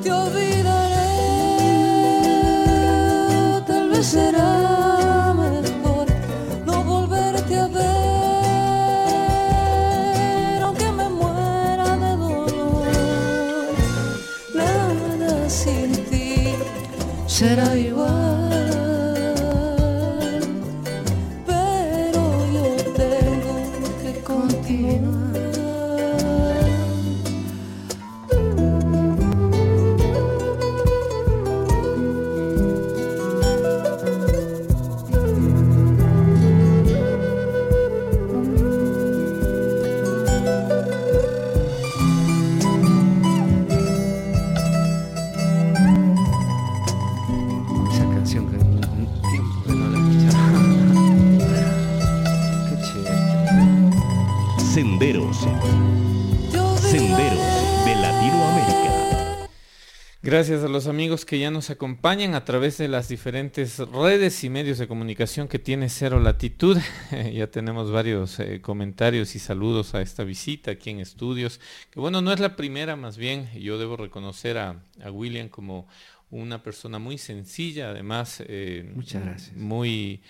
te olvidaré, tal vez será Gracias a los amigos que ya nos acompañan a través de las diferentes redes y medios de comunicación que tiene Cero Latitud. ya tenemos varios eh, comentarios y saludos a esta visita aquí en estudios. Que bueno, no es la primera, más bien yo debo reconocer a, a William como una persona muy sencilla, además eh, Muchas gracias. muy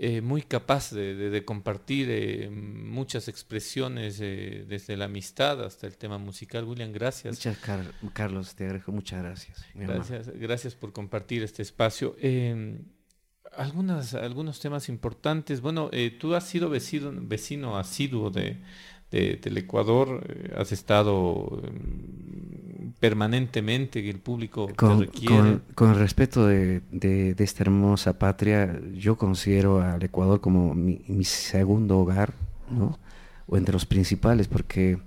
eh, muy capaz de, de- de compartir eh, muchas expresiones eh, desde la amistad hasta el tema musical. William, gracias. Muchas, Car- Carlos, te agradezco. Muchas gracias. Gracias, gracias por compartir este espacio. Eh, algunas, algunos temas importantes. Bueno, tú has sido vecino, vecino asiduo de, de- del Ecuador, eh, has estado eh, permanentemente, que el público te Con, requiere. con- con el respeto de, de- de esta hermosa patria, yo considero al Ecuador como mi, mi segundo hogar, ¿no? O entre los principales, porque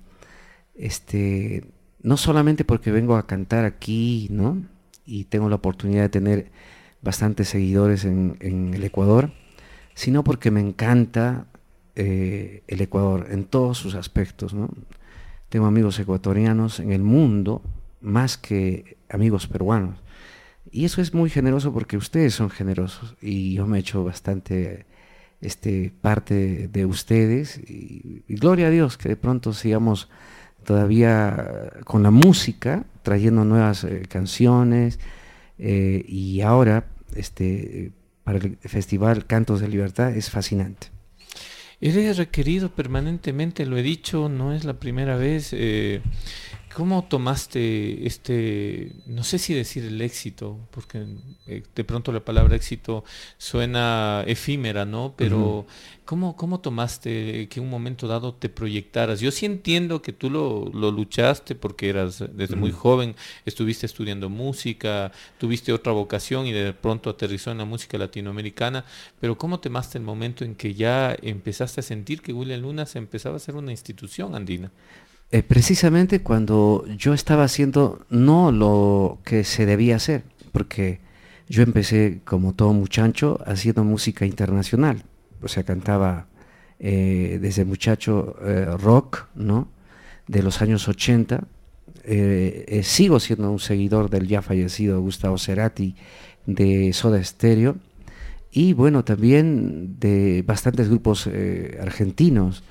este, no solamente porque vengo a cantar aquí, ¿no? Y tengo la oportunidad de tener bastantes seguidores en, en el Ecuador, sino porque me encanta eh, el Ecuador en todos sus aspectos, ¿no? Tengo amigos ecuatorianos en el mundo más que amigos peruanos. Y eso es muy generoso porque ustedes son generosos y yo me he hecho bastante este, parte de ustedes y, y gloria a Dios que de pronto sigamos todavía con la música, trayendo nuevas eh, canciones eh, y ahora este, para el festival Cantos de Libertad es fascinante. Eres requerido permanentemente, lo he dicho, no es la primera vez. eh, ¿Cómo tomaste este, no sé si decir el éxito, porque eh, de pronto la palabra éxito suena efímera, ¿no? Pero. ¿cómo, ¿cómo tomaste que un momento dado te proyectaras? Yo sí entiendo que tú lo, lo luchaste porque eras desde muy joven, estuviste estudiando música, tuviste otra vocación y de pronto aterrizó en la música latinoamericana, pero ¿cómo tomaste el momento en que ya empezaste a sentir que William Luna se empezaba a ser una institución andina? Eh, precisamente cuando yo estaba haciendo no lo que se debía hacer, porque yo empecé como todo muchacho haciendo música internacional, o sea, cantaba eh, desde muchacho eh, rock, ¿no? De los años 80. Eh, sigo siendo un seguidor del ya fallecido Gustavo Cerati de Soda Stereo y bueno, también de bastantes grupos argentinos.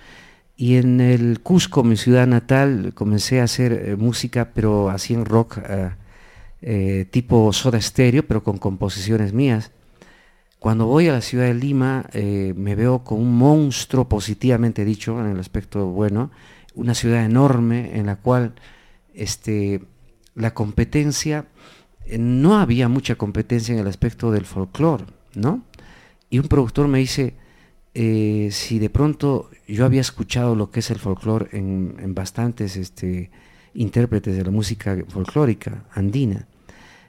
Y en el Cusco, mi ciudad natal, comencé a hacer eh, música, pero así en rock eh, eh, tipo soda stereo, pero con composiciones mías. Cuando voy a la ciudad de Lima, me veo como un monstruo, positivamente dicho, en el aspecto bueno, una ciudad enorme en la cual este, la competencia, no había mucha competencia en el aspecto del folclore, ¿no? Y un productor me dice, si de pronto yo había escuchado lo que es el folclore en, en bastantes este, intérpretes de la música folclórica andina.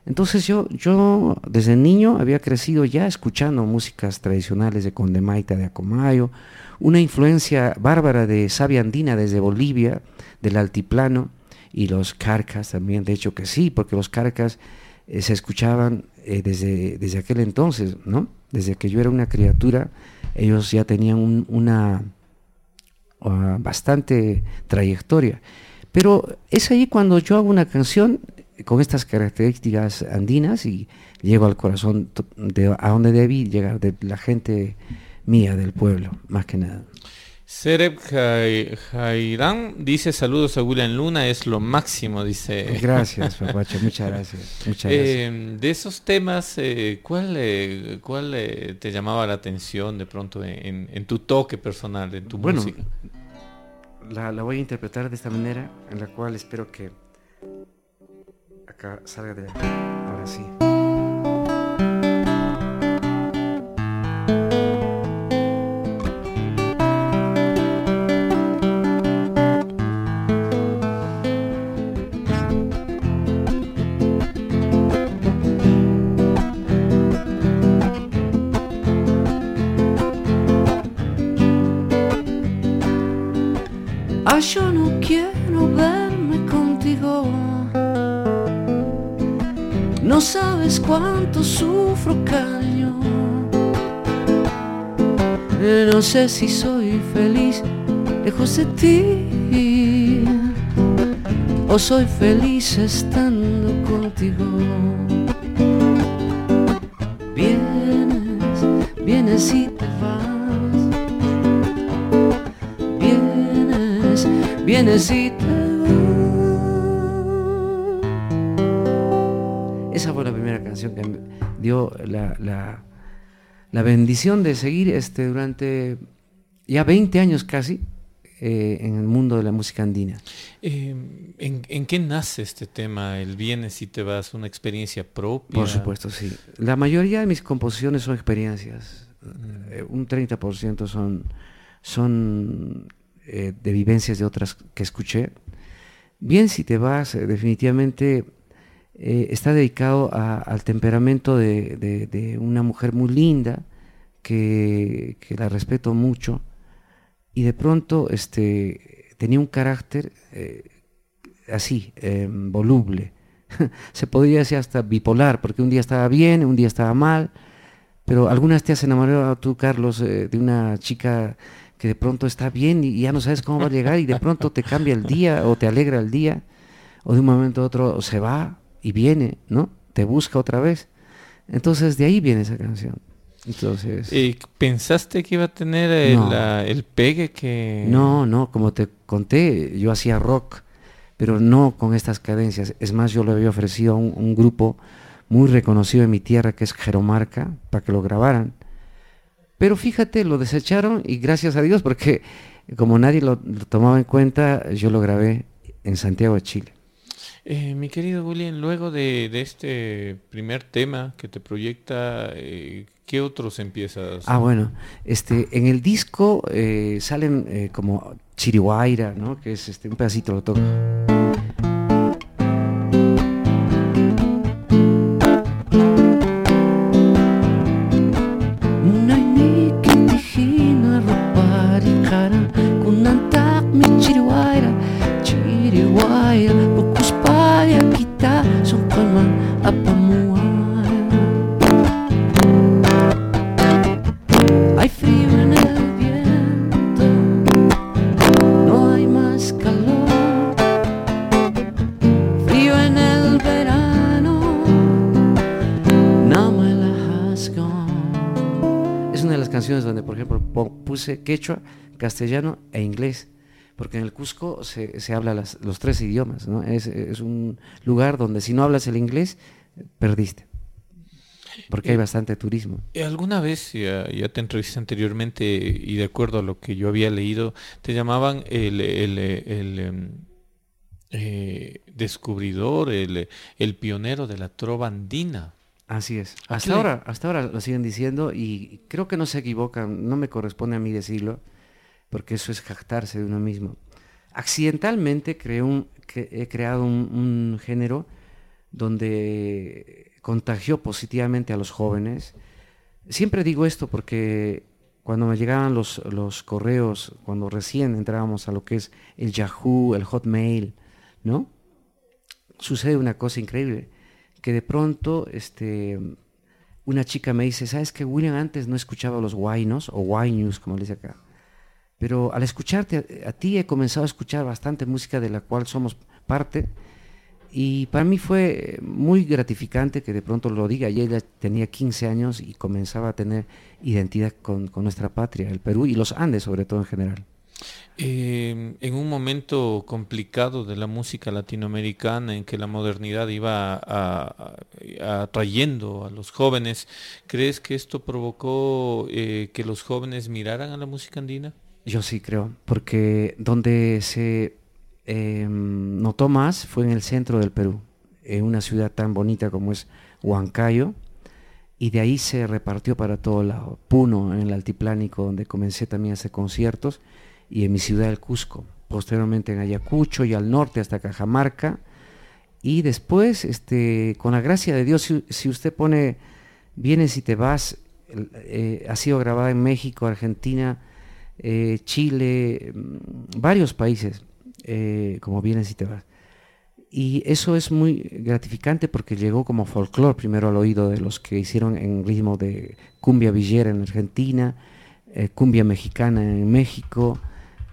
Entonces yo, yo desde niño había crecido ya escuchando músicas tradicionales de Condemaita, de Acomayo, una influencia bárbara de sabia andina desde Bolivia, del altiplano, y los carcas también, de hecho que sí, porque los carcas eh, se escuchaban eh, desde, desde aquel entonces, ¿no? Desde que yo era una criatura, ellos ya tenían un- una bastante trayectoria. Pero es ahí cuando yo hago una canción con estas características andinas y llego al corazón de a donde debí llegar, de la gente mía, del pueblo, más que nada. Sereb Jai- Jairán dice saludos a William Luna, es lo máximo, dice. Gracias, papacho, muchas gracias. Muchas gracias. Eh, de esos temas, eh, ¿cuál, eh, cuál eh, te llamaba la atención de pronto en, en tu toque personal, en tu Bueno, música? la, la voy a interpretar de esta manera, en la cual espero que acá salga de ahora sí. Yo no quiero verme contigo. No sabes cuánto sufro, cariño. No sé si soy feliz lejos de ti. O soy feliz estando contigo. Vienes, vienes y vienes y te vas. Esa fue la primera canción que me dio la, la- la bendición de seguir este, durante ya 20 años casi eh, en el mundo de la música andina. Eh, ¿en, en qué nace este tema? El vienes y te vas, una experiencia propia. Por supuesto, sí. La mayoría de mis composiciones son experiencias. Eh, un 30% son, son eh, de vivencias de otras que escuché. Bien, si te vas, eh, definitivamente eh, está dedicado a- al temperamento de, de- una mujer muy linda, que, que la respeto mucho, y de pronto este, tenía un carácter así, eh, voluble. Se podría decir hasta bipolar, porque un día estaba bien, un día estaba mal, pero algunas te has enamorado tú, Carlos, de una chica que de pronto está bien y ya no sabes cómo va a llegar y de pronto te cambia el día o te alegra el día, o de un momento a otro se va y viene, ¿no? Te busca otra vez. Entonces de ahí viene esa canción. Entonces... Eh, ¿Pensaste que iba a tener el, No. la- el pegue que... No, no, como te conté, yo hacía rock, pero no con estas cadencias. Es más, yo le había ofrecido a un, un grupo muy reconocido en mi tierra, que es Jeromarca, para que lo grabaran. Pero fíjate, lo desecharon y gracias a Dios, porque como nadie lo, lo tomaba en cuenta, yo lo grabé en Santiago de Chile. Eh, mi querido William, luego de, de este primer tema que te proyecta, eh, ¿qué otros empiezas? Ah, bueno, este, en el disco eh, salen como Chirihuayra, ¿no? Que es este, un pedacito lo toco. Quechua, castellano e inglés, porque en el Cusco se, se habla las- los tres idiomas, ¿no? Es, es un lugar donde si no hablas el inglés, perdiste, porque hay bastante turismo. Eh, ¿Alguna vez, ya, ya te entrevisté anteriormente y de acuerdo a lo que yo había leído, te llamaban el, el, eh, el, em, eh, descubridor, el, el pionero de la trova andina? Así es. ¿A qué Hasta ahora, hasta ahora lo siguen diciendo y creo que no se equivocan, no me corresponde a mí decirlo, porque eso es jactarse de uno mismo. Accidentalmente creé un, que- he creado un, un género donde contagió positivamente a los jóvenes. Siempre digo esto porque cuando me llegaban los, los correos, cuando recién entrábamos a lo que es el Yahoo, el Hotmail, ¿no? Sucede una cosa increíble, que de pronto este, una chica me dice, ¿sabes que William antes no escuchaba los Wainos o Wainews, como le dice acá? Pero al escucharte a, ti he comenzado a escuchar bastante música de la cual somos parte y para mí fue muy gratificante que de pronto lo diga. Y ella tenía 15 años y comenzaba a tener identidad con nuestra patria, el Perú y los Andes sobre todo en general. Eh, en un momento complicado de la música latinoamericana en que la modernidad iba a- atrayendo a los jóvenes, ¿crees que esto provocó eh, que los jóvenes miraran a la música andina? Yo sí creo, porque donde se eh, notó más fue en el centro del Perú, en una ciudad tan bonita como es Huancayo, y de ahí se repartió para todo lado. Puno, en el altiplánico, donde comencé también a hacer conciertos, y en mi ciudad, el Cusco, posteriormente en Ayacucho y al norte hasta Cajamarca, y después, este, con la gracia de Dios, si, si usted pone Vienes y te vas, eh, ha sido grabada en México, Argentina, eh, Chile, mm, varios países, eh, como Vienes y te vas. Y eso es muy gratificante porque llegó como folclore primero al oído de los que hicieron en ritmo de cumbia villera en Argentina, cumbia mexicana en México.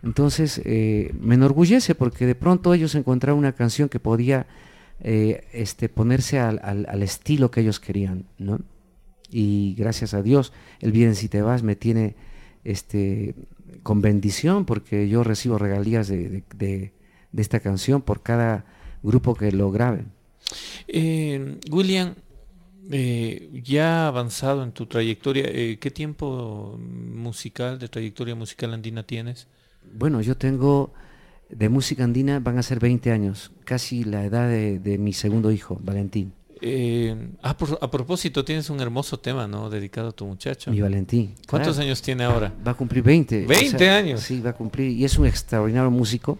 Entonces eh, me enorgullece porque de pronto ellos encontraron una canción que podía eh, este, ponerse al, al- estilo que ellos querían, ¿no? Y gracias a Dios, el Bien si te vas me tiene este, con bendición porque yo recibo regalías de esta canción por cada grupo que lo grabe. Eh, William, eh, ya avanzado en tu trayectoria, eh, ¿qué tiempo musical, de trayectoria musical andina tienes? Bueno, yo tengo de música andina, van a ser 20 años, casi la edad de, de mi segundo hijo, Valentín. Eh, ah, por- a propósito, tienes un hermoso tema, ¿no? Dedicado a tu muchacho. Mi Valentín. ¿Cuántos claro. años tiene ahora? Va a cumplir 20. o 20 sea, años. Sí, va a cumplir. Y es un extraordinario músico.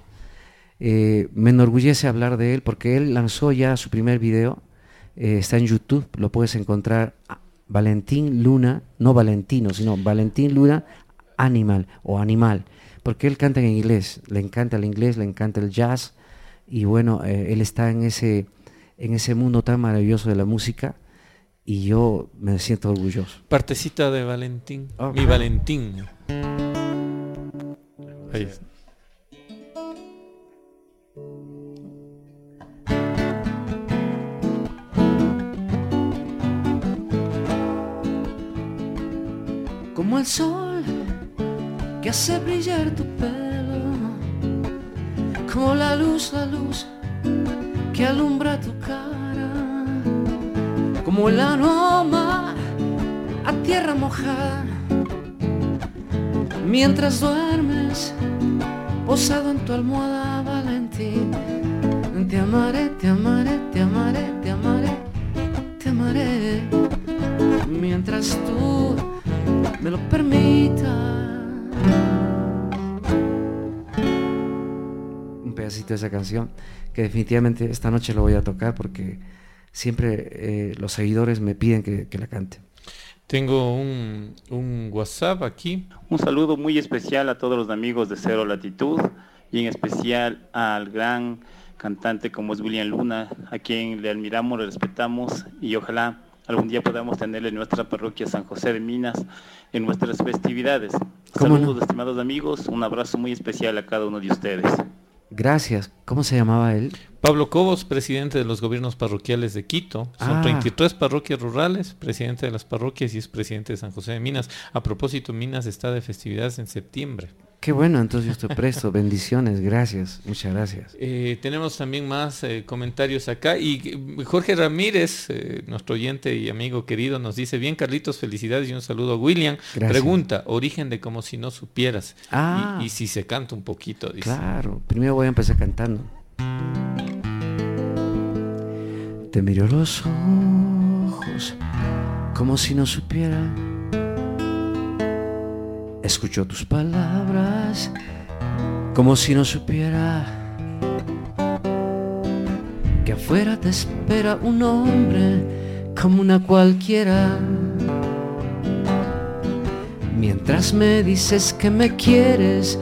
Eh, me enorgullece hablar de él porque él lanzó ya su primer video. eh, está en YouTube, lo puedes encontrar. Valentín Luna, no Valentino, sino Valentín Luna Animal o Animal. Porque él canta en inglés, le encanta el inglés, le encanta el jazz. Y bueno, eh, él está en ese, en ese mundo tan maravilloso de la música. Y yo me siento orgulloso. Partecita de Valentín. Oh, Mi. Valentín. Ahí está. como el sol que hace brillar tu pelo, como la luz, la luz que alumbra tu cara, como el aroma a tierra mojada, mientras duermes posado en tu almohada, Valentín. Te amaré, te amaré, te amaré, te amaré, te amaré, mientras tú me lo permita. Pedacito de esa canción que definitivamente esta noche lo voy a tocar porque siempre eh, los seguidores me piden que, que la cante. Tengo un, un WhatsApp aquí. Un saludo muy especial a todos los amigos de Cero Latitud y en especial al gran cantante como es William Luna, a quien le admiramos, le respetamos y ojalá algún día podamos tenerle en nuestra parroquia San José de Minas en nuestras festividades. ¿Cómo Saludos, no? estimados amigos, un abrazo muy especial a cada uno de ustedes. Gracias. ¿Cómo se llamaba él? Pablo Cobos, presidente de los gobiernos parroquiales de Quito. Son Ah. 33 parroquias rurales, presidente de las parroquias y es presidente de San José de Minas. A propósito, Minas está de festividades en septiembre. Qué bueno, entonces yo estoy presto. Bendiciones, gracias, muchas gracias. Eh, tenemos también más eh, comentarios acá y eh, Jorge Ramírez, eh, nuestro oyente y amigo querido, nos dice, bien Carlitos, felicidades y un saludo a William. Gracias. Pregunta, origen de como si no supieras. Ah. Y, y si se canta un poquito, dice. Claro, primero voy a empezar cantando. Te miro a los ojos como si no supiera. Escucho tus palabras como si no supiera que afuera te espera un hombre como una cualquiera. Mientras me dices que me quieres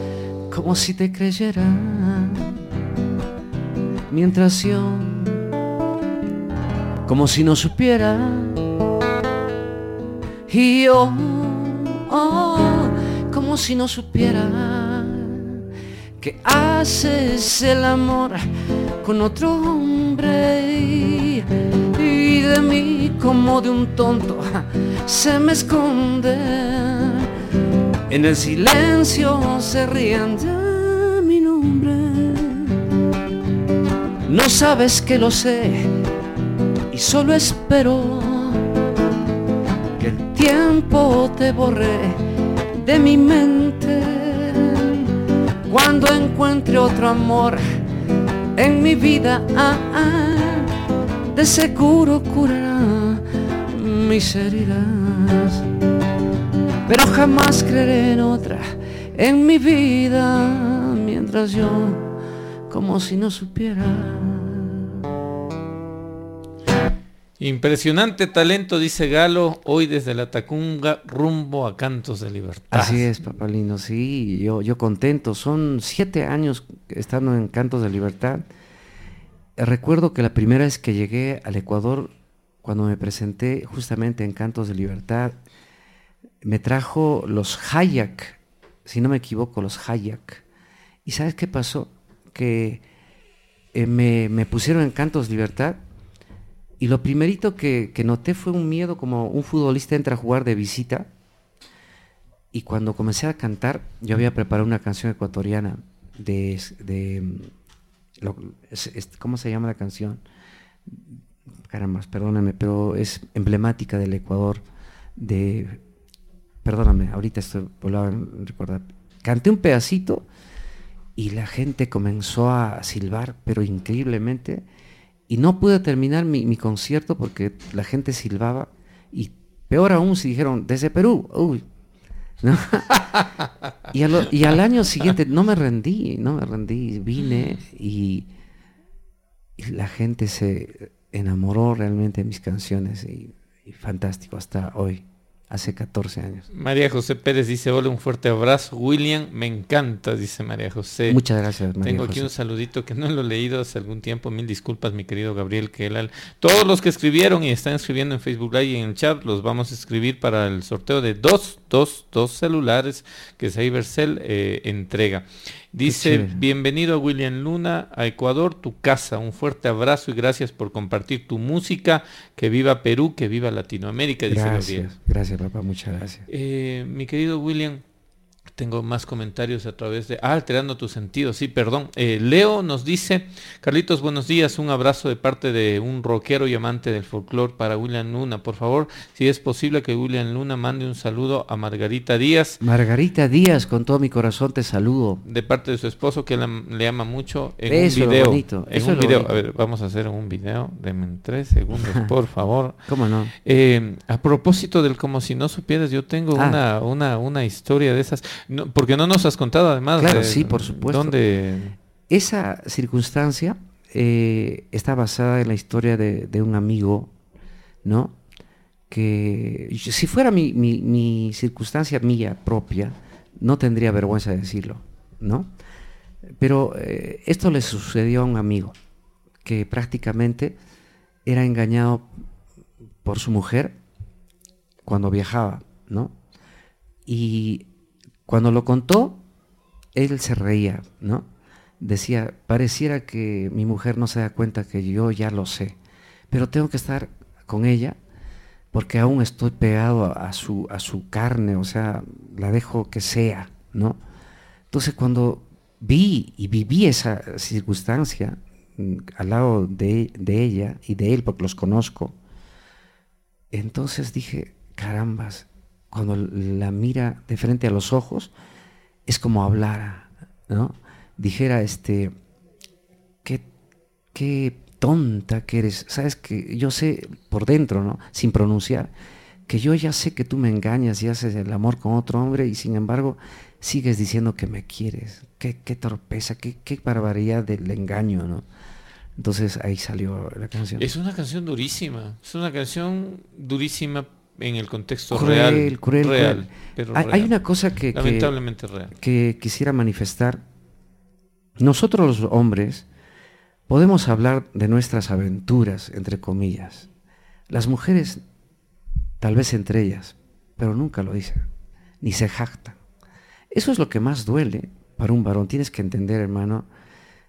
como si te creyera. Mientras yo, como si no supiera. Y yo, oh, como si no supiera que haces el amor con otro hombre y, de mí como de un tonto se me esconde En el silencio se ríen de mi nombre. No sabes que lo sé y solo espero que el tiempo te borre de mi mente. Cuando encuentre otro amor en mi vida, ah, ah, de seguro curará mis heridas. Pero jamás creeré en otra en mi vida mientras yo como si no supiera. Impresionante talento, dice Galo, hoy desde la Tacunga rumbo a Cantos de Libertad. Así es, papalino, sí, yo, yo contento. Son siete años estando en Cantos de Libertad. Recuerdo que la primera vez que llegué al Ecuador, cuando me presenté justamente en Cantos de Libertad, me trajo los Hayak, si no me equivoco, los Hayak. ¿Y sabes qué pasó? Que eh, me, me, pusieron en Cantos Libertad y lo primerito que, que, noté fue un miedo como un futbolista entra a jugar de visita y cuando comencé a cantar yo había preparado una canción ecuatoriana de, de ¿cómo se llama la canción? Caramba, perdóname, pero es emblemática del Ecuador de perdóname, ahorita estoy volviendo a recordar, canté un pedacito y la gente comenzó a silbar, pero increíblemente, y no pude terminar mi, mi concierto porque la gente silbaba, y peor aún si dijeron, desde Perú, uy, y, y, al, año siguiente no me rendí, no me rendí, vine y, la gente se enamoró realmente de mis canciones y fantástico hasta hoy hace 14 años. María José Pérez dice, hola, un fuerte abrazo. William, me encanta, dice María José. Muchas gracias, María Tengo aquí José. un saludito que no lo he leído hace algún tiempo. Mil disculpas, mi querido Gabriel Kelal. Todos los que escribieron y están escribiendo en Facebook Live y en el chat, los vamos a escribir para el sorteo de dos, dos, dos celulares que Cybercell eh, entrega. Dice, bienvenido a William Luna, a Ecuador, tu casa. Un fuerte abrazo y gracias por compartir tu música. Que viva Perú, que viva Latinoamérica, dice gracias. Gracias, papá, muchas gracias. Eh, mi querido William, tengo más comentarios a través de... Ah, alterando tu sentido, sí, perdón. Eh, Leo nos dice, Carlitos, buenos días, un abrazo de parte de un rockero y amante del folclore para William Luna. Por favor, si es posible que William Luna mande un saludo a Margarita Díaz. Margarita Díaz, con todo mi corazón te saludo. De parte de su esposo, que la, le ama mucho, en eso un video. Es bonito, en eso un es video. bonito. A ver, vamos a hacer un video. Denme tres segundos, por favor. ¿Cómo no? Eh, a propósito del como si no supieras, yo tengo Ah. una, una, una historia de esas. No, porque no nos has contado además. Claro, de- sí, por supuesto. ¿Dónde? Esa circunstancia eh, está basada en la historia de, de un amigo, ¿no? Que si fuera mi, mi- mi circunstancia mía propia, no tendría vergüenza de decirlo, ¿no? Pero eh, esto le sucedió a un amigo que prácticamente era engañado por su mujer cuando viajaba, ¿no? Y cuando lo contó, él se reía, ¿no? Decía, pareciera que mi mujer no se da cuenta que yo ya lo sé, pero tengo que estar con ella porque aún estoy pegado a, su, a su carne, o sea, la dejo que sea, ¿no? Entonces cuando vi y viví esa circunstancia mm, al lado de, de ella y de él, porque los conozco, entonces dije, carambas, cuando la mira de frente a los ojos, es como hablara, ¿no? Dijera, este, qué, qué tonta que eres. Sabes que yo sé por dentro, ¿no? Sin pronunciar, que yo ya sé que tú me engañas y haces el amor con otro hombre y sin embargo sigues diciendo que me quieres. Qué, qué torpeza, qué, qué barbaridad del engaño, ¿no? Entonces ahí salió la canción. Es una canción durísima. Es una canción durísima en el contexto Cruel, real. cruel, real, cruel. pero Hay, real. hay una cosa que, que, real. que quisiera manifestar. Nosotros los hombres podemos hablar de nuestras aventuras, entre comillas. Las mujeres, tal vez entre ellas, pero nunca lo dicen, ni se jactan. Eso es lo que más duele para un varón. Tienes que entender, hermano,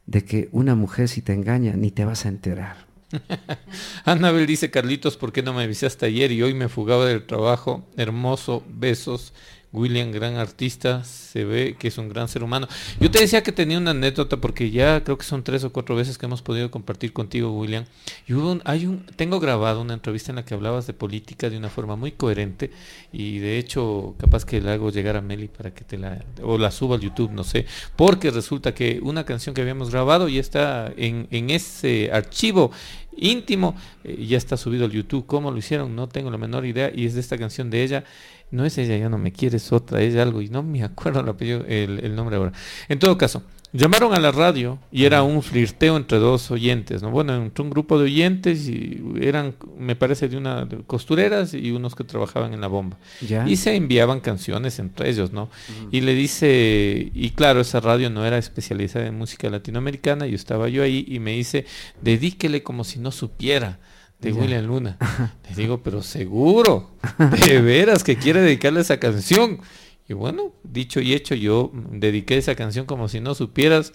de que una mujer si te engaña, ni te vas a enterar. Anabel dice, Carlitos, ¿por qué no me avisaste ayer y hoy me fugaba del trabajo? Hermoso, besos. William, gran artista, se ve que es un gran ser humano. Yo te decía que tenía una anécdota porque ya creo que son tres o cuatro veces que hemos podido compartir contigo, William. Y hubo hay un, tengo grabado una entrevista en la que hablabas de política de una forma muy coherente y de hecho capaz que la hago llegar a Meli para que te la, o la suba al YouTube, no sé, porque resulta que una canción que habíamos grabado ya está en, en ese archivo íntimo, eh, ya está subido al YouTube. ¿Cómo lo hicieron? No tengo la menor idea y es de esta canción de ella no es ella, ya no me quiere, es otra, es algo, y no me acuerdo el, el, nombre ahora. En todo caso, llamaron a la radio y era un flirteo entre dos oyentes, ¿no? Bueno, entre un grupo de oyentes y eran, me parece, de una costureras y unos que trabajaban en la bomba. Y se enviaban canciones entre ellos, ¿no? Y le dice, y claro, esa radio no era especializada en música latinoamericana, y estaba yo ahí y me dice, dedíquele como si no supiera de William Luna. Le digo, pero seguro, de veras que quiere dedicarle esa canción. Y bueno, dicho y hecho, yo dediqué esa canción como si no supieras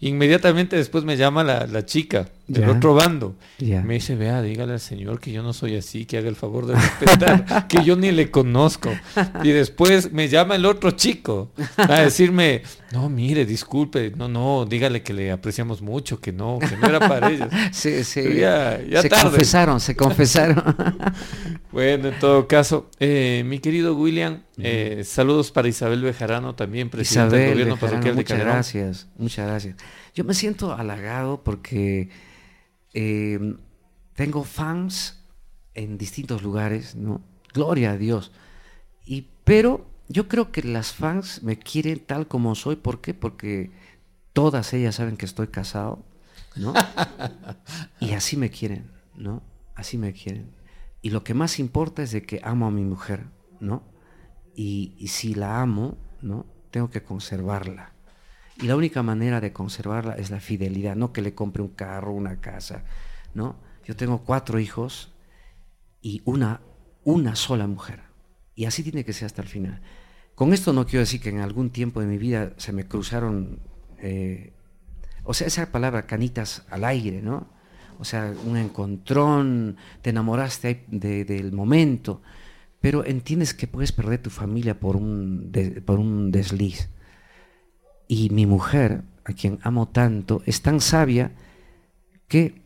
Inmediatamente después me llama la, chica del otro bando. Me dice, vea, dígale al señor que yo no soy así, que haga el favor de respetar, que yo ni le conozco. Y después me llama el otro chico a decirme, no, mire, disculpe, no, no, dígale que le apreciamos mucho, que no, que no era para ellos. Sí, sí. se confesaron, se confesaron. bueno, en todo caso, eh, mi querido William, eh, saludos para Isabel Bejarano, también presidente del gobierno parroquial de Muchas gracias, muchas gracias. Yo me siento halagado porque eh, tengo fans en distintos lugares, ¿no? Gloria a Dios. Y, pero yo creo que las fans me quieren tal como soy. ¿Por qué? Porque todas ellas saben que estoy casado, ¿no? y así me quieren, ¿no? Así me quieren. Y lo que más importa es de que amo a mi mujer, ¿no? Y, y si la amo, ¿no? Tengo que conservarla. Y la única manera de conservarla es la fidelidad, no que le compre un carro, una casa, ¿no? Yo tengo cuatro hijos y una, una sola mujer. Y así tiene que ser hasta el final. Con esto no quiero decir que en algún tiempo de mi vida se me cruzaron, eh, o sea, esa palabra canitas al aire, ¿no? O sea, un encontrón, te enamoraste del momento, pero entiendes que puedes perder tu familia por un, por un desliz. Y mi mujer, a quien amo tanto, es tan sabia que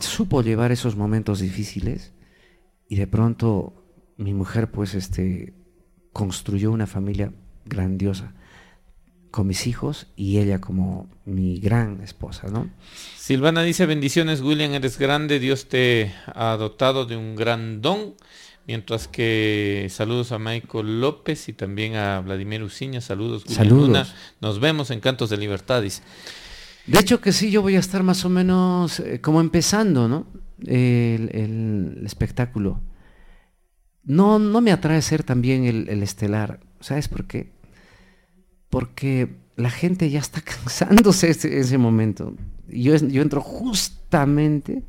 supo llevar esos momentos difíciles y de pronto mi mujer pues este construyó una familia grandiosa con mis hijos y ella como mi gran esposa, ¿no? Silvana dice bendiciones, William, eres grande, Dios te ha dotado de un gran don Mientras que saludos a Michael López y también a Vladimir Uciña, saludos. Saludos. Nos vemos en Cantos de Libertades. De hecho que sí, yo voy a estar más o menos eh, como empezando, ¿no? El, espectáculo. No, no me atrae ser también el, estelar. ¿Sabes por qué? Porque la gente ya está cansándose ese, ese momento. Yo, yo entro justamente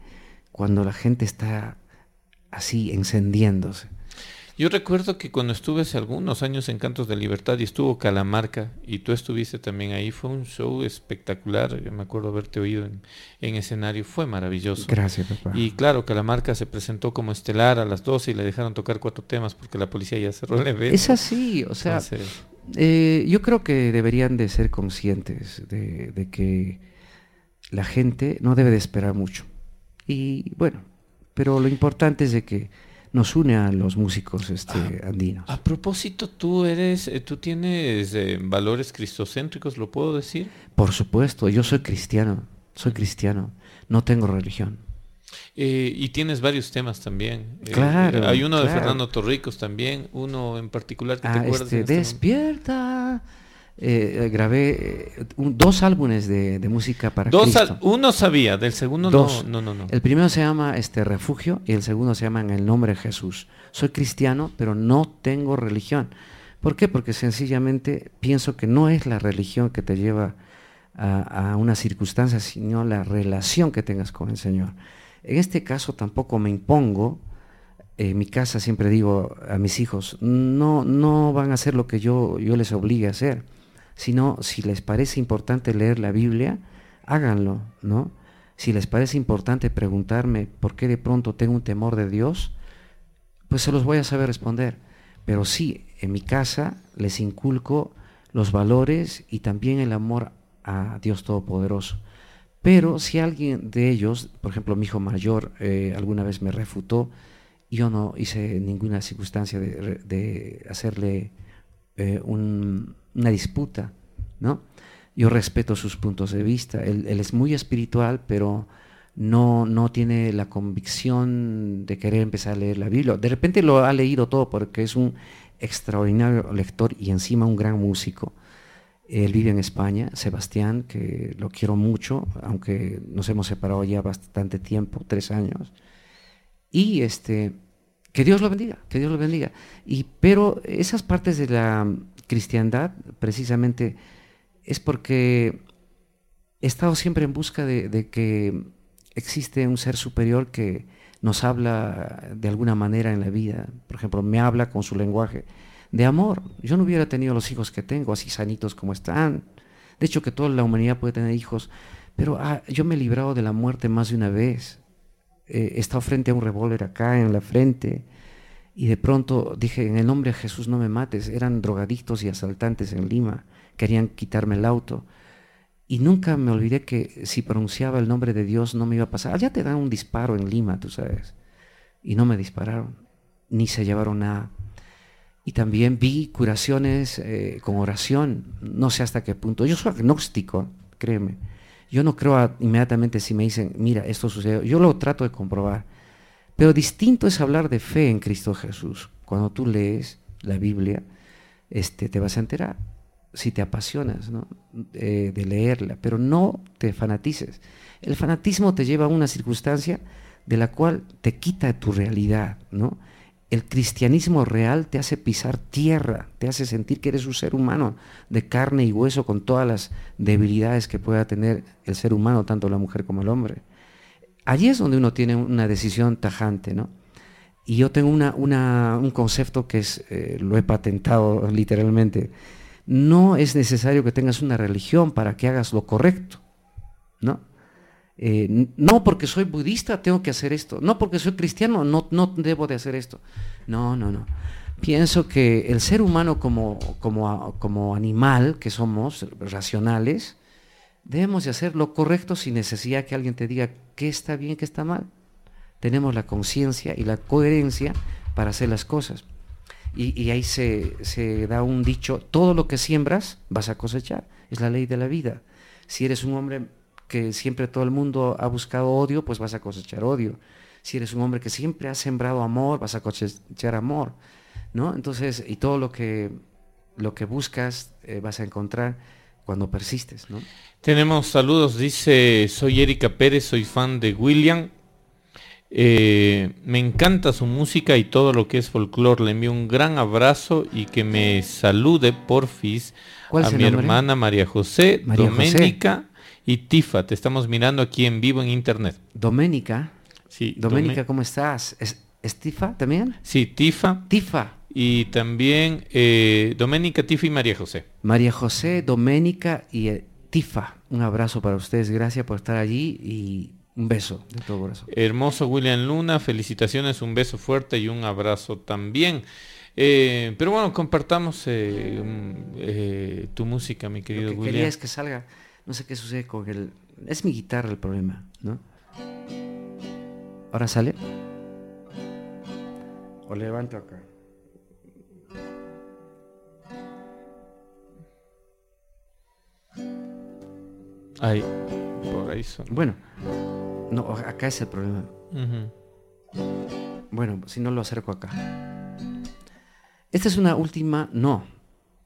cuando la gente está así encendiéndose. Yo recuerdo que cuando estuve hace algunos años en Cantos de Libertad y estuvo Calamarca y tú estuviste también ahí, fue un show espectacular. Yo me acuerdo haberte oído en, escenario, fue maravilloso. Gracias, papá. Y claro, Calamarca se presentó como estelar a las 12 y le dejaron tocar cuatro temas porque la policía ya cerró el evento. Es así, o sea, eh, yo creo que deberían de ser conscientes de, de que la gente no debe de esperar mucho. Y bueno, pero lo importante es de que nos une a los músicos este, ah, andinos. A propósito, tú eres, eh, tú tienes eh, valores cristocéntricos, ¿lo puedo decir? Por supuesto, yo soy cristiano, soy cristiano, no tengo religión. Eh, y tienes varios temas también. Claro. hay uno de Fernando Torricos también, uno en particular que te ah, acuerdas. Este, este despierta. Eh, grabé eh, dos álbumes de, música para dos Uno sabía, del segundo no, no, no, El primero se llama este Refugio y el segundo se llama En el nombre de Jesús. Soy cristiano, pero no tengo religión. ¿Por qué? Porque sencillamente pienso que no es la religión que te lleva a, una circunstancia, sino la relación que tengas con el Señor. En este caso tampoco me impongo. En mi casa siempre digo a mis hijos, no, no van a hacer lo que yo, yo les obligue a hacer sino si les parece importante leer la Biblia, háganlo, ¿no? Si les parece importante preguntarme por qué de pronto tengo un temor de Dios, pues se los voy a saber responder. Pero sí, en mi casa les inculco los valores y también el amor a Dios Todopoderoso. Pero si alguien de ellos, por ejemplo mi hijo mayor, eh, alguna vez me refutó, yo no hice ninguna circunstancia de, hacerle eh, una disputa, ¿no? Yo respeto sus puntos de vista. Él, es muy espiritual, pero no, no tiene la convicción de querer empezar a leer la Biblia. De repente lo ha leído todo porque es un extraordinario lector y encima un gran músico. Él vive en España, Sebastián, que lo quiero mucho, aunque nos hemos separado ya bastante tiempo, tres años. Y este, que Dios lo bendiga, que Dios lo bendiga. Y, pero esas partes de la cristiandad, precisamente, es porque he estado siempre en busca de, que existe un ser superior que nos habla de alguna manera en la vida. Por ejemplo, me habla con su lenguaje de amor. Yo no hubiera tenido los hijos que tengo, así sanitos como están. De hecho, que toda la humanidad puede tener hijos, pero ah, yo me he librado de la muerte más de una vez. he estado frente a un revólver acá en la frente y de pronto dije, en el nombre de Jesús no me mates. Eran drogadictos y asaltantes en Lima, querían quitarme el auto. Y nunca me olvidé que si pronunciaba el nombre de Dios no me iba a pasar. Ya te dan un disparo en Lima, tú sabes. Y no me dispararon, ni se llevaron nada. Y también vi curaciones eh, con oración, no sé hasta qué punto. Yo soy agnóstico, créeme. Yo no creo inmediatamente si me dicen, mira, esto sucedió. Yo lo trato de comprobar. Pero distinto es hablar de fe en Cristo Jesús. Cuando tú lees la Biblia, este, te vas a enterar si te apasionas de leerla, pero no te fanatices. El fanatismo te lleva a una circunstancia de la cual te quita tu realidad, ¿no? El cristianismo real te hace pisar tierra, te hace sentir que eres un ser humano de carne y hueso con todas las debilidades que pueda tener el ser humano, tanto la mujer como el hombre. Allí es donde uno tiene una decisión tajante, ¿no? Y yo tengo un concepto que es, eh, lo he patentado literalmente. No es necesario que tengas una religión para que hagas lo correcto, ¿no? Eh, no porque soy budista tengo que hacer esto, no porque soy cristiano no, no debo de hacer esto. No, no, no. Pienso que el ser humano como, como, como animal que somos, racionales, debemos de hacer lo correcto sin necesidad que alguien te diga qué está bien, qué está mal. Tenemos la conciencia y la coherencia para hacer las cosas. Y, ahí se, se da un dicho, todo lo que siembras vas a cosechar. Es la ley de la vida. Si eres un hombre que siempre todo el mundo ha buscado odio, pues vas a cosechar odio. Si eres un hombre que siempre ha sembrado amor, vas a cosechar amor, ¿no? Entonces, y todo lo que, lo que buscas eh, vas a encontrar cuando persistes, ¿no? Tenemos saludos, dice, soy Erika Pérez, soy fan de William. Eh, me encanta su música y todo lo que es folclore. Le envío un gran abrazo y que me salude porfis a mi hermana María José, María Doménica y Tifa. Te estamos mirando aquí en vivo en internet. Doménica. Sí. Doménica, ¿cómo estás? ¿Es, Tifa también? Sí, Tifa. Tifa. Y también eh, Doménica, Tifa y María José. María José, Doménica y eh, Tifa. Un abrazo para ustedes. Gracias por estar allí y un beso de todo corazón. Hermoso William Luna, felicitaciones, un beso fuerte y un abrazo también. Eh, pero bueno, compartamos tu música, mi querido Lo que William. es que salga no sé qué sucede con el... Es mi guitarra el problema, ¿no? ¿Ahora sale? O levanto acá. Ahí, por ahí son. Bueno, no, acá es el problema. Bueno, si no lo acerco acá. Esta es una última, no.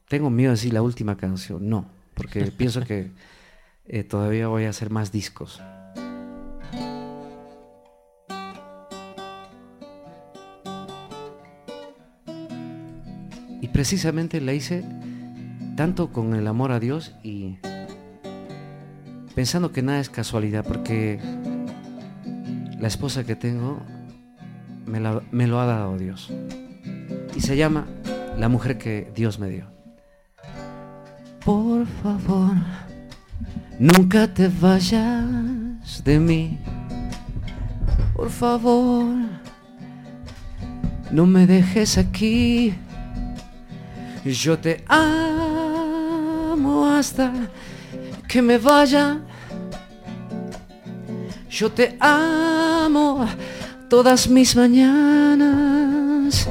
Tengo miedo de decir la última canción, no, porque pienso que eh, todavía voy a hacer más discos. Y precisamente la hice tanto con el amor a Dios y pensando que nada es casualidad, porque la esposa que tengo me, me lo ha dado Dios. Y se llama La mujer que Dios me dio. Por favor Nunca te vayas de mí, por favor. No me dejes aquí Yo te amo hasta que me vaya. Yo te amo todas mis mañanas.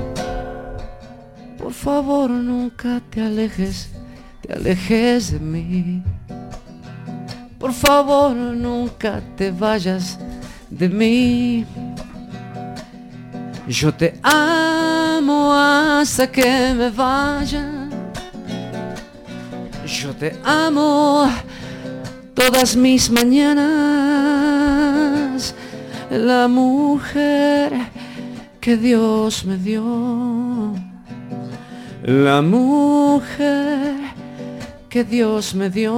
Por favor, nunca te alejes, te alejes de mí. Por favor, nunca te vayas de mí. Yo te amo hasta que me vaya. Yo te amo todas mis mañanas. La mujer que Dios me dio. La mujer que Dios me dio.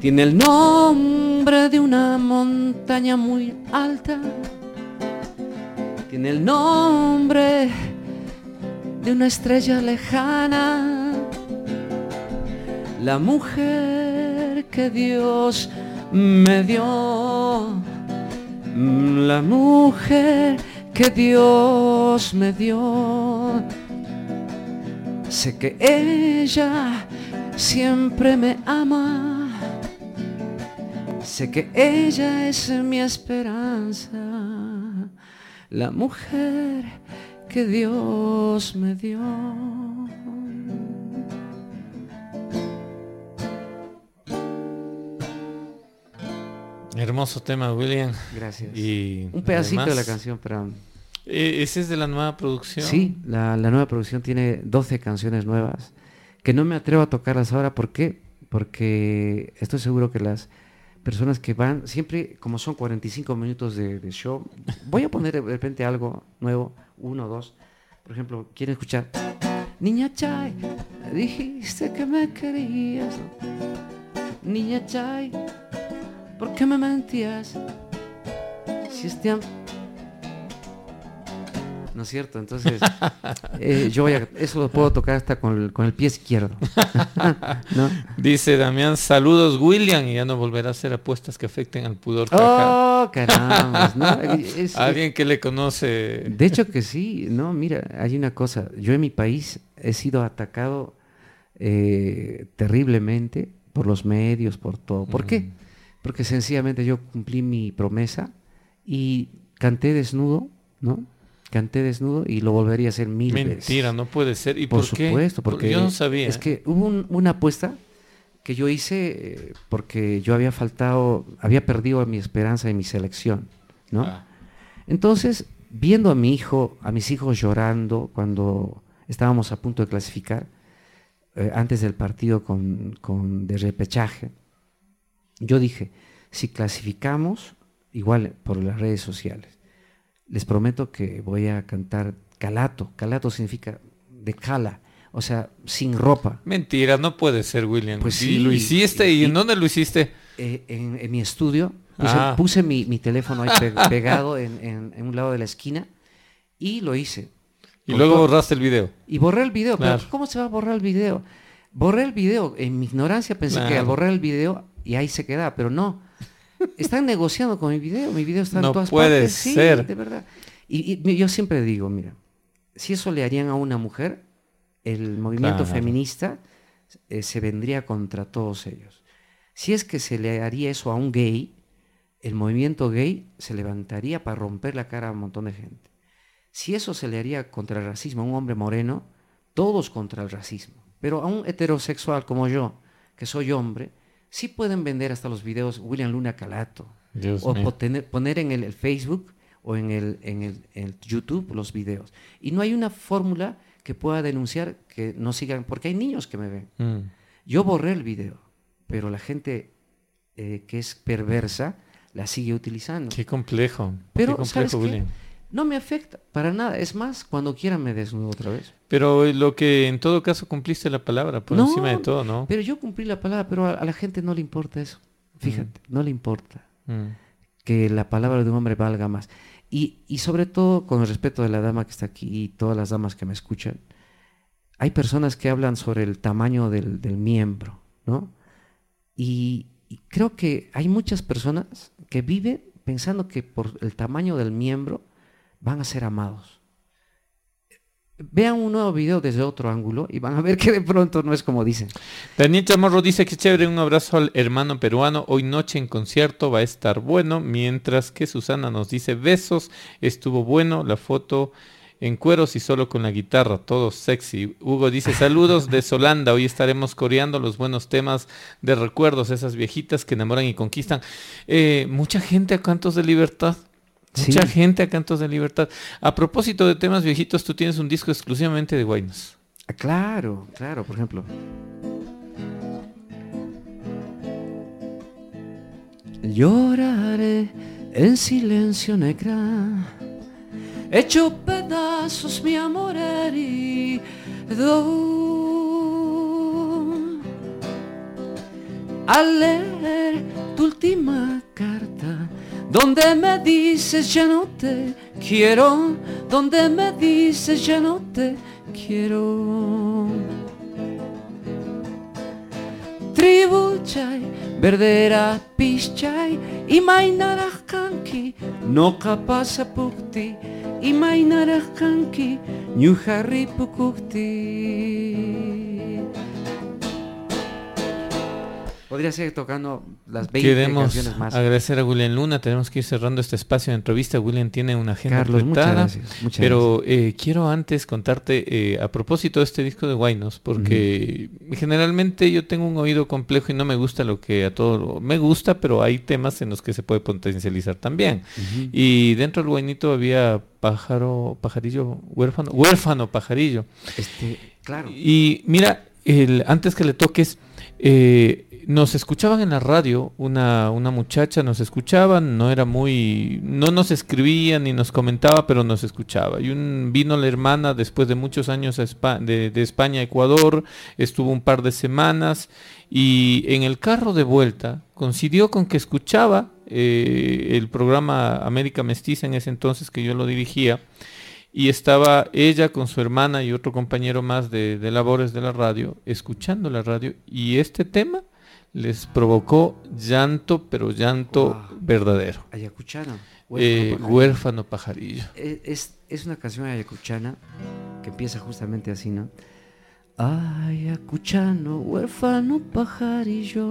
Tiene el nombre de una montaña muy alta tiene el nombre de una estrella lejana, la mujer que Dios me dio, la mujer que Dios me dio. Sé que ella siempre me ama, sé que ella es mi esperanza la mujer que Dios me dio. Hermoso tema, William. Gracias. Y Un pedacito de la canción, pero... eh, ¿Ese es de la nueva producción? Sí, la, la nueva producción tiene 12 canciones nuevas que no me atrevo a tocarlas ahora. ¿Por qué? Porque estoy seguro que las personas que van, siempre como son 45 minutos de, de show, voy a poner de repente algo nuevo, uno o dos. Por ejemplo, quieren escuchar, Niña Chay, dijiste que me querías. Niña Chay, ¿por qué me mentías? Si este am- ¿No es cierto? Entonces, eh, yo voy a, eso lo puedo tocar hasta con el, con el pie izquierdo. ¿No? Dice Damián, saludos William, y ya no volverá a hacer apuestas que afecten al pudor. Oh, caramba. ¿no? Es- Alguien que le conoce. de hecho que sí, no, mira, hay una cosa. Yo en mi país he sido atacado eh, terriblemente por los medios, por todo. ¿Por qué? Porque sencillamente yo cumplí mi promesa y canté desnudo, ¿no? Canté desnudo y lo volvería a hacer mil veces. Mentira, no puede ser. ¿Y Por por, qué? supuesto, porque yo no sabía. Es que hubo un- una apuesta que yo hice eh, porque yo había faltado, había perdido mi esperanza en mi selección, ¿no? Ah, Entonces, viendo a mi hijo, a mis hijos llorando cuando estábamos a punto de clasificar, eh, antes del partido con, con- de repechaje, yo dije, si clasificamos, igual por las redes sociales, les prometo que voy a cantar calato. Calato significa de cala, o sea, sin ropa. Mentira, no puede ser, William. Pues Y sí, lo hiciste, ¿y, y- en dónde lo hiciste? Eh, en, en mi estudio puse, Ah. puse mi, mi teléfono ahí pe- pegado en, en- en un lado de la esquina y lo hice. Y luego todo- borraste el video. Y borré el video. Claro. Pero ¿cómo se va a borrar el video? Borré el video. En mi ignorancia pensé que al borrar el video y ahí se quedaba, pero no. Están negociando con mi video. Mi video está No en todas puede partes. Sí, ser. de verdad. Y, y yo siempre digo, mira, si eso le harían a una mujer, el movimiento Claro. feminista eh, se vendría contra todos ellos. Si es que se le haría eso a un gay, el movimiento gay se levantaría para romper la cara a un montón de gente. Si eso se le haría contra el racismo a un hombre moreno, todos contra el racismo. Pero a un heterosexual como yo, que soy hombre, sí pueden vender hasta los videos William Luna Calato. Dios o poner en el, el Facebook o en el, en, el, en el YouTube los videos. Y no hay una fórmula que pueda denunciar que no sigan, porque hay niños que me ven. Mm. Yo borré el video, pero la gente eh, que es perversa la sigue utilizando. Qué complejo. Pero, qué ¿sabes complejo, qué? No me afecta para nada. Es más, cuando quiera me desnudo otra vez. Pero lo que en todo caso cumpliste la palabra por No, encima de todo, ¿no? Pero yo cumplí la palabra, pero a, a la gente no le importa eso. Fíjate, no le importa Mm. que la palabra de un hombre valga más. Y, y sobre todo, con el respeto de la dama que está aquí y todas las damas que me escuchan, hay personas que hablan sobre el tamaño del, del miembro, ¿no? Y, y creo que hay muchas personas que viven pensando que por el tamaño del miembro van a ser amados. vean un nuevo video desde otro ángulo y van a ver que de pronto no es como dicen. Daniel Chamorro dice que chévere, un abrazo al hermano peruano. Hoy noche en concierto va a estar bueno, mientras que Susana nos dice besos, estuvo bueno, la foto en cueros y solo con la guitarra, todo sexy. Hugo dice saludos de Solanda, hoy estaremos coreando los buenos temas de recuerdos, esas viejitas que enamoran y conquistan. Eh, mucha gente a cantos de libertad. Mucha gente a Cantos de Libertad. A propósito de temas viejitos, tú tienes un disco exclusivamente de Guaynos. Ah, claro, claro, por ejemplo. Lloraré en silencio negra, hecho pedazos mi amor herido. Al leer tu última donde me dices ya no te quiero, donde me dices ya no te quiero. Tribuchay, verdera pischay, y mainarach kanki, no capasa pukti, y mainarach kanki, nyuharri pukukti. Podría seguir tocando las 20 Queremos canciones más. agradecer a William Luna. Tenemos que ir cerrando este espacio de entrevista. William tiene una agenda Carlos, muchas gracias, muchas pero eh, quiero antes contarte eh, a propósito de este disco de Guaynos, porque generalmente yo tengo un oído complejo y no me gusta lo que a todo me gusta, pero hay temas en los que se puede potencializar también. Y dentro del Guaynito había pájaro, pajarillo, huérfano, huérfano, pajarillo. Este, claro. Y mira, el, antes que le toques, eh, nos escuchaban en la radio, una, una muchacha nos escuchaba, no era muy, no nos escribía ni nos comentaba, pero nos escuchaba. Y un, vino la hermana después de muchos años de, España a Ecuador, estuvo un par de semanas y en el carro de vuelta coincidió con que escuchaba eh, el programa América Mestiza en ese entonces que yo lo dirigía y estaba ella con su hermana y otro compañero más de labores de la radio, escuchando la radio, y este tema les provocó llanto, pero llanto Wow. verdadero. Ayacuchano. Eh, Huérfano, huérfano pajarillo. Eh, Es, es una canción ayacuchana que empieza justamente así, ¿no? Ayacuchano, huérfano pajarillo.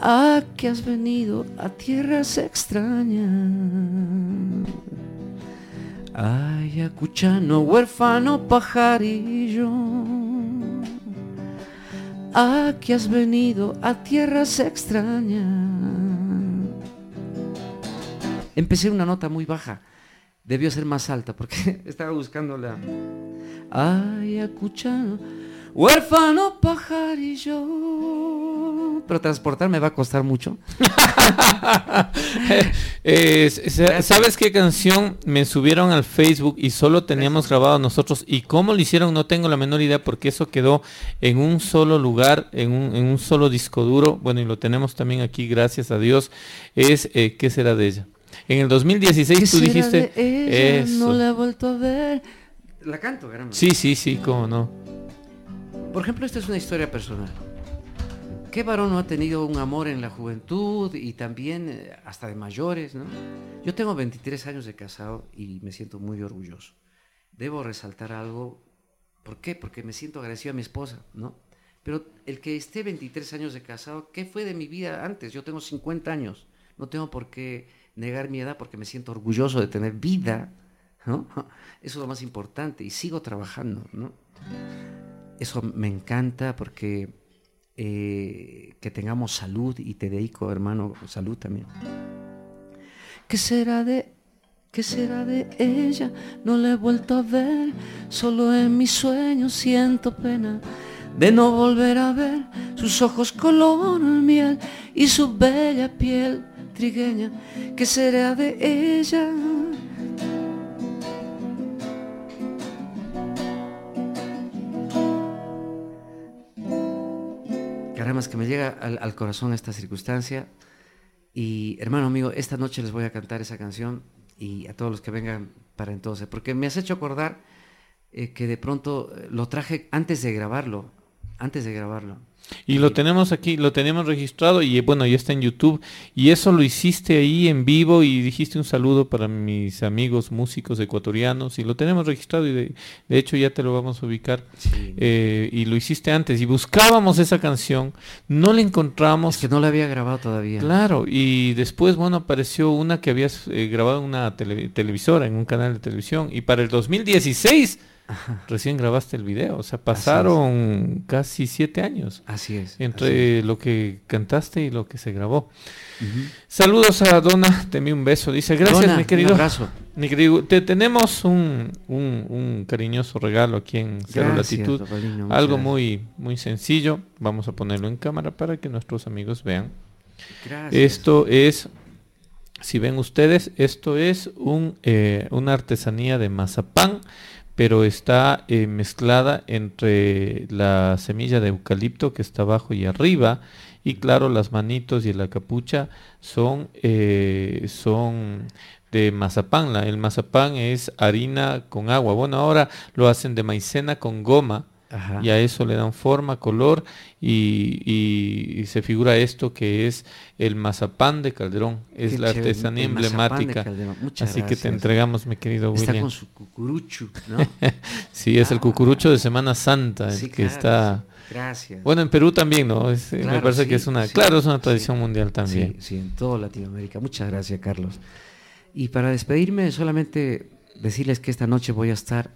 ¿A qué has venido a tierras extrañas? Ayacuchano, huérfano pajarillo. ¿A qué has venido a tierras extrañas? Empecé una nota muy baja. Debió ser más alta porque estaba buscando la. Ayacuchano, huérfano pajarillo. Pero transportar me va a costar mucho. Eh, ¿Sabes qué canción me subieron al Facebook y solo teníamos grabado nosotros? Y cómo lo hicieron no tengo la menor idea porque eso quedó en un solo lugar, en un, en un solo disco duro. Bueno, y lo tenemos también aquí, gracias a Dios. Es eh, ¿Qué será de ella? En el 2016 ¿Qué tú dijiste... Eso. No la he vuelto a ver. La canto, caramba. Sí, sí, sí, cómo no. Por ejemplo, esta es una historia personal. ¿Qué varón no ha tenido un amor en la juventud y también eh, hasta de mayores, no? Yo tengo 23 años de casado y me siento muy orgulloso. Debo resaltar algo. ¿Por qué? Porque me siento agradecido a mi esposa, ¿no? Pero el que esté 23 años de casado, ¿qué fue de mi vida antes? Yo tengo 50 años. No tengo por qué negar mi edad porque me siento orgulloso de tener vida, ¿no? Eso es lo más importante y sigo trabajando, ¿no? Eso me encanta porque eh, que tengamos salud y te dedico, hermano, salud también. ¿Qué será de qué será de ella? No la he vuelto a ver, solo en mis sueños siento pena de no volver a ver sus ojos color miel y su bella piel trigueña. ¿Qué será de ella? Que me llega al, al corazón esta circunstancia. Y hermano amigo, esta noche les voy a cantar esa canción y a todos los que vengan para entonces, porque me has hecho acordar eh, que de pronto eh, lo traje antes de grabarlo, antes de grabarlo. Y lo tenemos aquí, lo tenemos registrado y bueno, ya está en YouTube. Y eso lo hiciste ahí en vivo y dijiste un saludo para mis amigos músicos ecuatorianos y lo tenemos registrado y de, de hecho ya te lo vamos a ubicar. Eh, y lo hiciste antes y buscábamos esa canción, no la encontramos. Es que no la había grabado todavía. Claro, y después, bueno, apareció una que habías eh, grabado en una televisora, en un canal de televisión. Y para el 2016 recién grabaste el video. O sea, pasaron casi siete años. Así es. Entre lo que cantaste y lo que se grabó. Saludos a Donna, te envío un beso. Dice, gracias, mi querido. Un abrazo. Mi querido, te tenemos un, un, cariñoso regalo aquí en Cero Latitud. Algo muy, muy sencillo. Vamos a ponerlo en cámara para que nuestros amigos vean. Gracias. Esto es, si ven ustedes, esto es un, eh, una artesanía de mazapán pero está eh, mezclada entre la semilla de eucalipto que está abajo y arriba y claro las manitos y la capucha son eh, son de mazapán. El mazapán es harina con agua. Bueno ahora lo hacen de maicena con goma y a eso le dan forma, color y, se figura esto que es el mazapán de Calderón, es la artesanía emblemática. Así que te entregamos, mi querido está William. con su cucurucho, ¿no? sí, es el cucurucho de Semana Santa, que está... Gracias. Bueno, en Perú también, ¿no? Me parece que es una, claro, es una tradición mundial también. Sí, en toda Latinoamérica. Muchas gracias, Carlos. Y para despedirme, solamente decirles que esta noche voy a estar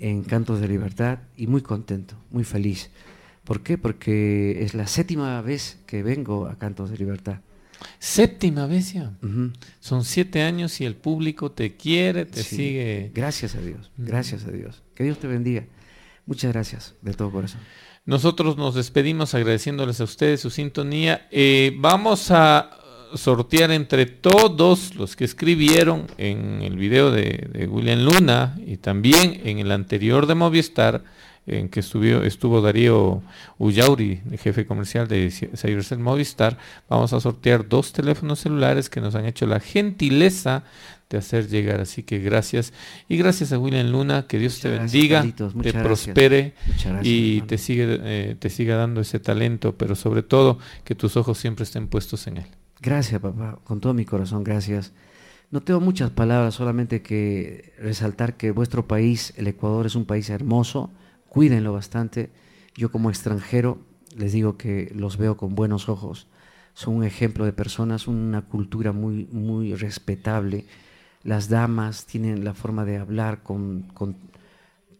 en Cantos de Libertad y muy contento, muy feliz. ¿Por qué? Porque es la séptima vez que vengo a Cantos de Libertad. Séptima vez ya. Son siete años y el público te quiere, te sigue. Gracias a Dios, gracias a Dios. Que Dios te bendiga. Muchas gracias de todo corazón. Nosotros nos despedimos agradeciéndoles a ustedes su sintonía. Eh, vamos a sortear entre todos los que escribieron en el video de, William Luna y también en el anterior de Movistar, en que estuvo, estuvo Darío Ullauri, el jefe comercial de Cybercell Movistar, vamos a sortear dos teléfonos celulares que nos han hecho la gentileza de hacer llegar. Así que gracias. Y gracias a William Luna, que Dios te bendiga, te prospere y te, sigue, eh, te siga dando ese talento, pero sobre todo que tus ojos siempre estén puestos en él. Gracias, papá, con todo mi corazón, gracias. No tengo muchas palabras, solamente que resaltar que vuestro país, el Ecuador, es un país hermoso, cuídenlo bastante. Yo como extranjero les digo que los veo con buenos ojos. Son un ejemplo de personas, una cultura muy, muy respetable. Las damas tienen la forma de hablar con, con,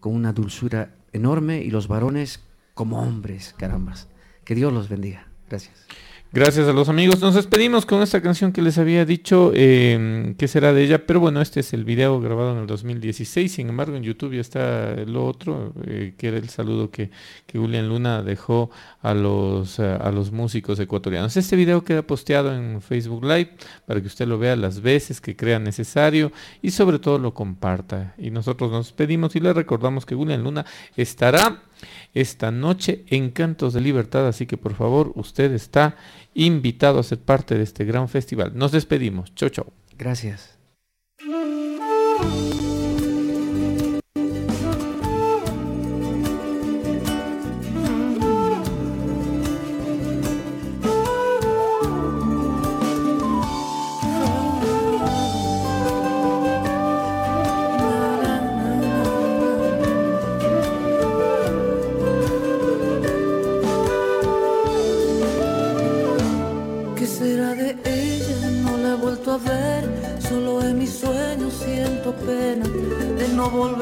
con una dulzura enorme y los varones como hombres, carambas. Que Dios los bendiga. Gracias. Gracias a los amigos. Nos despedimos con esta canción que les había dicho eh, que será de ella, pero bueno, este es el video grabado en el 2016. Sin embargo, en YouTube ya está lo otro, eh, que era el saludo que, que Julián Luna dejó a los, a los músicos ecuatorianos. Este video queda posteado en Facebook Live para que usted lo vea las veces que crea necesario y sobre todo lo comparta. Y nosotros nos despedimos y le recordamos que Julián Luna estará esta noche en Cantos de Libertad, así que por favor usted está invitado a ser parte de este gran festival. Nos despedimos. Chau, chau. Gracias.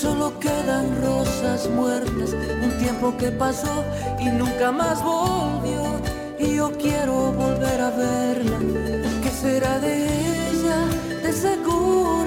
Solo quedan rosas muertas, un tiempo que pasó y nunca más volvió. Y yo quiero volver a verla. ¿Qué será de ella? De seguro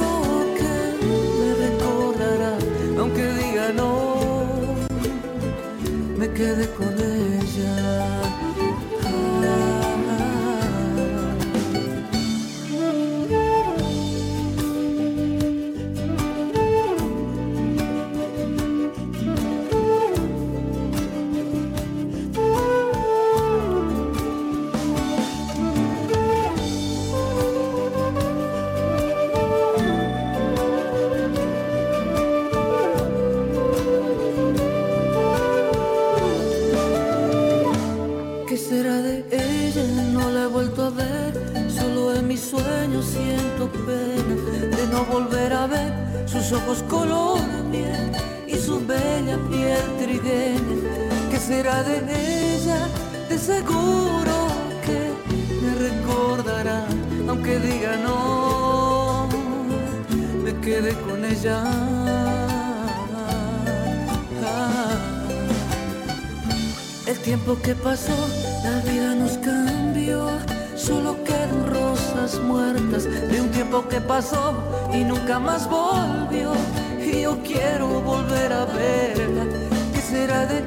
volvió. Y yo quiero volver a verla, ¿qué será de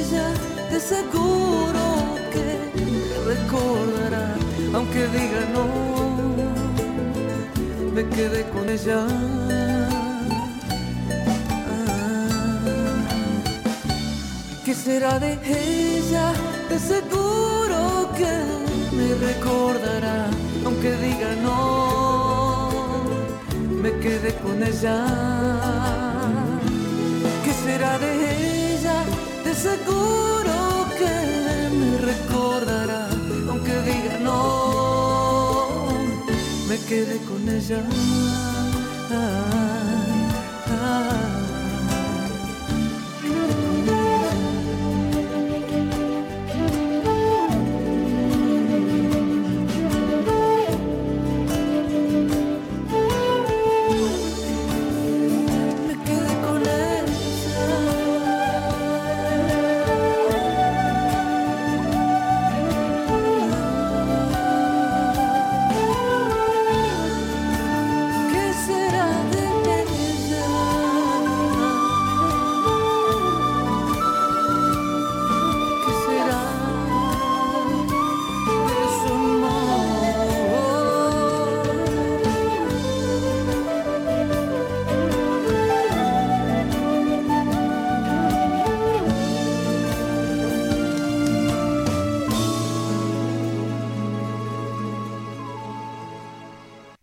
ella? De seguro que me recordará, aunque diga no, me quedé con ella. ¿Qué será de ella? De seguro que me recordará, aunque diga no, me quedé con ella. ¿Qué será de ella? De seguro que me recordará, aunque diga no, me quedé con ella. Ah, ah.